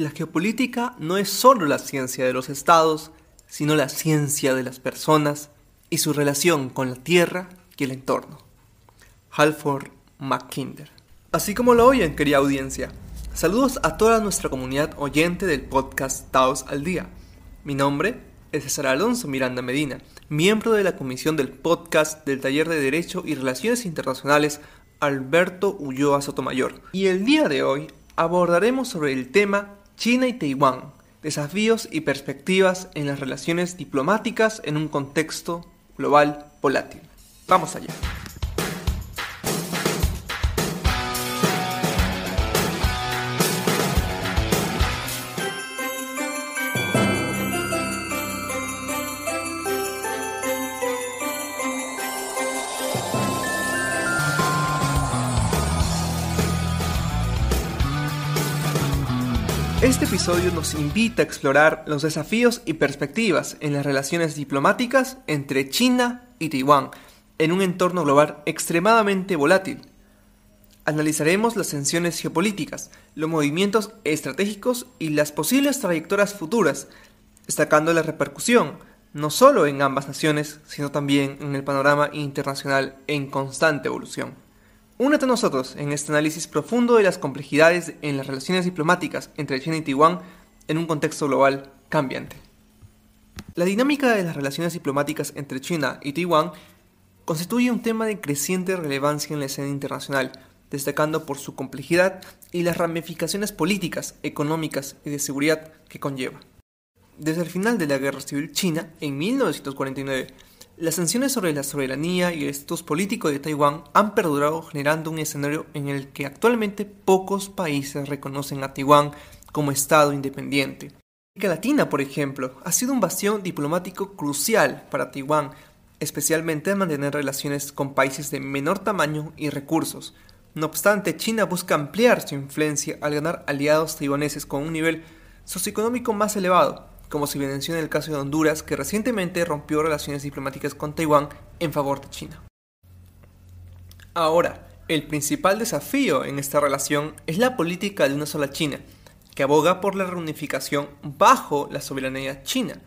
La geopolítica no es solo la ciencia de los estados, sino la ciencia de las personas y su relación con la tierra y el entorno. Halford Mackinder. Así como lo oyen, querida audiencia, saludos a toda nuestra comunidad oyente del podcast Taos al Día. Mi nombre es César Alonso Miranda Medina, miembro de la comisión del podcast del Taller de Derecho y Relaciones Internacionales Alberto Ulloa Sotomayor. Y el día de hoy abordaremos sobre el tema China y Taiwán, desafíos y perspectivas en las relaciones diplomáticas en un contexto global volátil. Vamos allá. Este episodio nos invita a explorar los desafíos y perspectivas en las relaciones diplomáticas entre China y Taiwán en un entorno global extremadamente volátil. Analizaremos las tensiones geopolíticas, los movimientos estratégicos y las posibles trayectorias futuras, destacando la repercusión no solo en ambas naciones, sino también en el panorama internacional en constante evolución. Únete a nosotros en este análisis profundo de las complejidades en las relaciones diplomáticas entre China y Taiwán en un contexto global cambiante. La dinámica de las relaciones diplomáticas entre China y Taiwán constituye un tema de creciente relevancia en la escena internacional, destacando por su complejidad y las ramificaciones políticas, económicas y de seguridad que conlleva. Desde el final de la Guerra Civil China, en 1949, las sanciones sobre la soberanía y el estatus político de Taiwán han perdurado generando un escenario en el que actualmente pocos países reconocen a Taiwán como Estado independiente. América Latina, por ejemplo, ha sido un bastión diplomático crucial para Taiwán, especialmente al mantener relaciones con países de menor tamaño y recursos. No obstante, China busca ampliar su influencia al ganar aliados taiwaneses con un nivel socioeconómico más elevado, como se evidenció en el caso de Honduras, que recientemente rompió relaciones diplomáticas con Taiwán en favor de China. Ahora, el principal desafío en esta relación es la política de una sola China, que aboga por la reunificación bajo la soberanía china.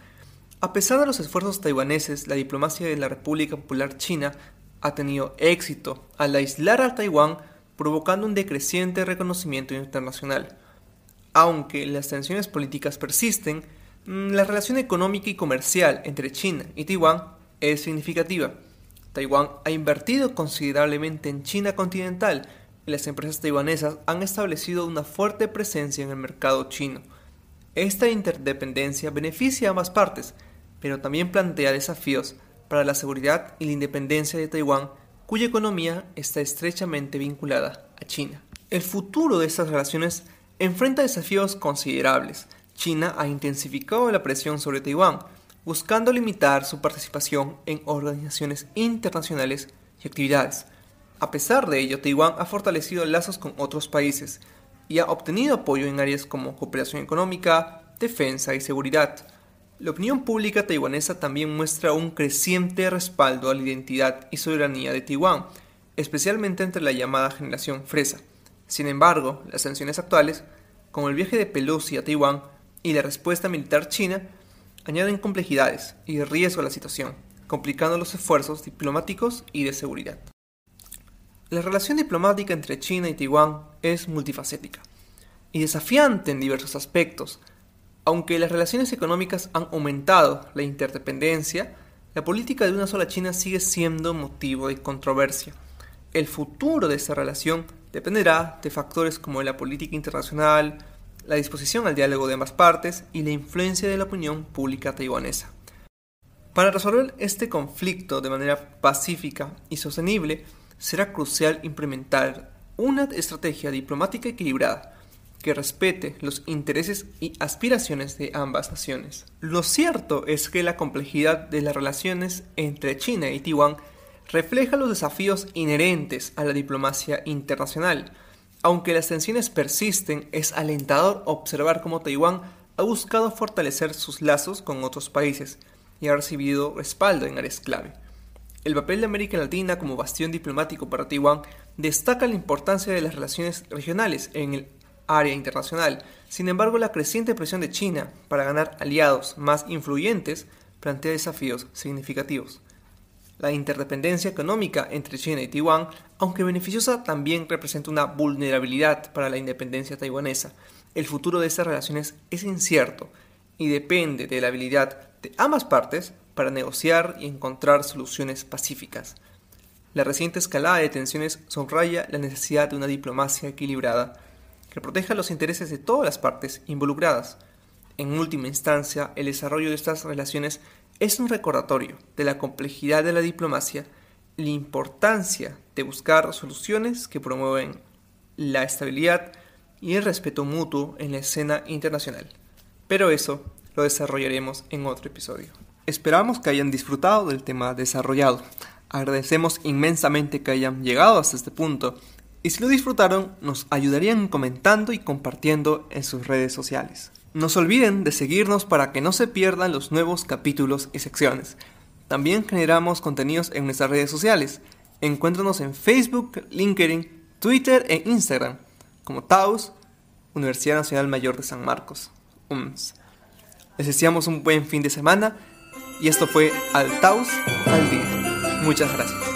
A pesar de los esfuerzos taiwaneses, la diplomacia de la República Popular China ha tenido éxito al aislar a Taiwán, provocando un decreciente reconocimiento internacional. Aunque las tensiones políticas persisten, la relación económica y comercial entre China y Taiwán es significativa. Taiwán ha invertido considerablemente en China continental y las empresas taiwanesas han establecido una fuerte presencia en el mercado chino. Esta interdependencia beneficia a ambas partes, pero también plantea desafíos para la seguridad y la independencia de Taiwán, cuya economía está estrechamente vinculada a China. El futuro de estas relaciones enfrenta desafíos considerables, China ha intensificado la presión sobre Taiwán, buscando limitar su participación en organizaciones internacionales y actividades. A pesar de ello, Taiwán ha fortalecido lazos con otros países y ha obtenido apoyo en áreas como cooperación económica, defensa y seguridad. La opinión pública taiwanesa también muestra un creciente respaldo a la identidad y soberanía de Taiwán, especialmente entre la llamada generación fresa. Sin embargo, las sanciones actuales, como el viaje de Pelosi a Taiwán, y la respuesta militar china añaden complejidades y riesgo a la situación, complicando los esfuerzos diplomáticos y de seguridad. La relación diplomática entre China y Taiwán es multifacética y desafiante en diversos aspectos. Aunque las relaciones económicas han aumentado la interdependencia, la política de una sola China sigue siendo motivo de controversia. El futuro de esta relación dependerá de factores como la política internacional, la disposición al diálogo de ambas partes y la influencia de la opinión pública taiwanesa. Para resolver este conflicto de manera pacífica y sostenible, será crucial implementar una estrategia diplomática equilibrada que respete los intereses y aspiraciones de ambas naciones. Lo cierto es que la complejidad de las relaciones entre China y Taiwán refleja los desafíos inherentes a la diplomacia internacional, aunque las tensiones persisten, es alentador observar cómo Taiwán ha buscado fortalecer sus lazos con otros países y ha recibido respaldo en áreas clave. El papel de América Latina como bastión diplomático para Taiwán destaca la importancia de las relaciones regionales en el área internacional. Sin embargo, la creciente presión de China para ganar aliados más influyentes plantea desafíos significativos. La interdependencia económica entre China y Taiwán, aunque beneficiosa, también representa una vulnerabilidad para la independencia taiwanesa. El futuro de estas relaciones es incierto y depende de la habilidad de ambas partes para negociar y encontrar soluciones pacíficas. La reciente escalada de tensiones subraya la necesidad de una diplomacia equilibrada que proteja los intereses de todas las partes involucradas. En última instancia, el desarrollo de estas relaciones es un recordatorio de la complejidad de la diplomacia la importancia de buscar soluciones que promueven la estabilidad y el respeto mutuo en la escena internacional. Pero eso lo desarrollaremos en otro episodio. Esperamos que hayan disfrutado del tema desarrollado. Agradecemos inmensamente que hayan llegado hasta este punto y si lo disfrutaron nos ayudarían comentando y compartiendo en sus redes sociales. No se olviden de seguirnos para que no se pierdan los nuevos capítulos y secciones. También generamos contenidos en nuestras redes sociales. Encuéntranos en Facebook, LinkedIn, Twitter e Instagram como TAUS, Universidad Nacional Mayor de San Marcos, UMS. Les deseamos un buen fin de semana y esto fue Al Taus al Día. Muchas gracias.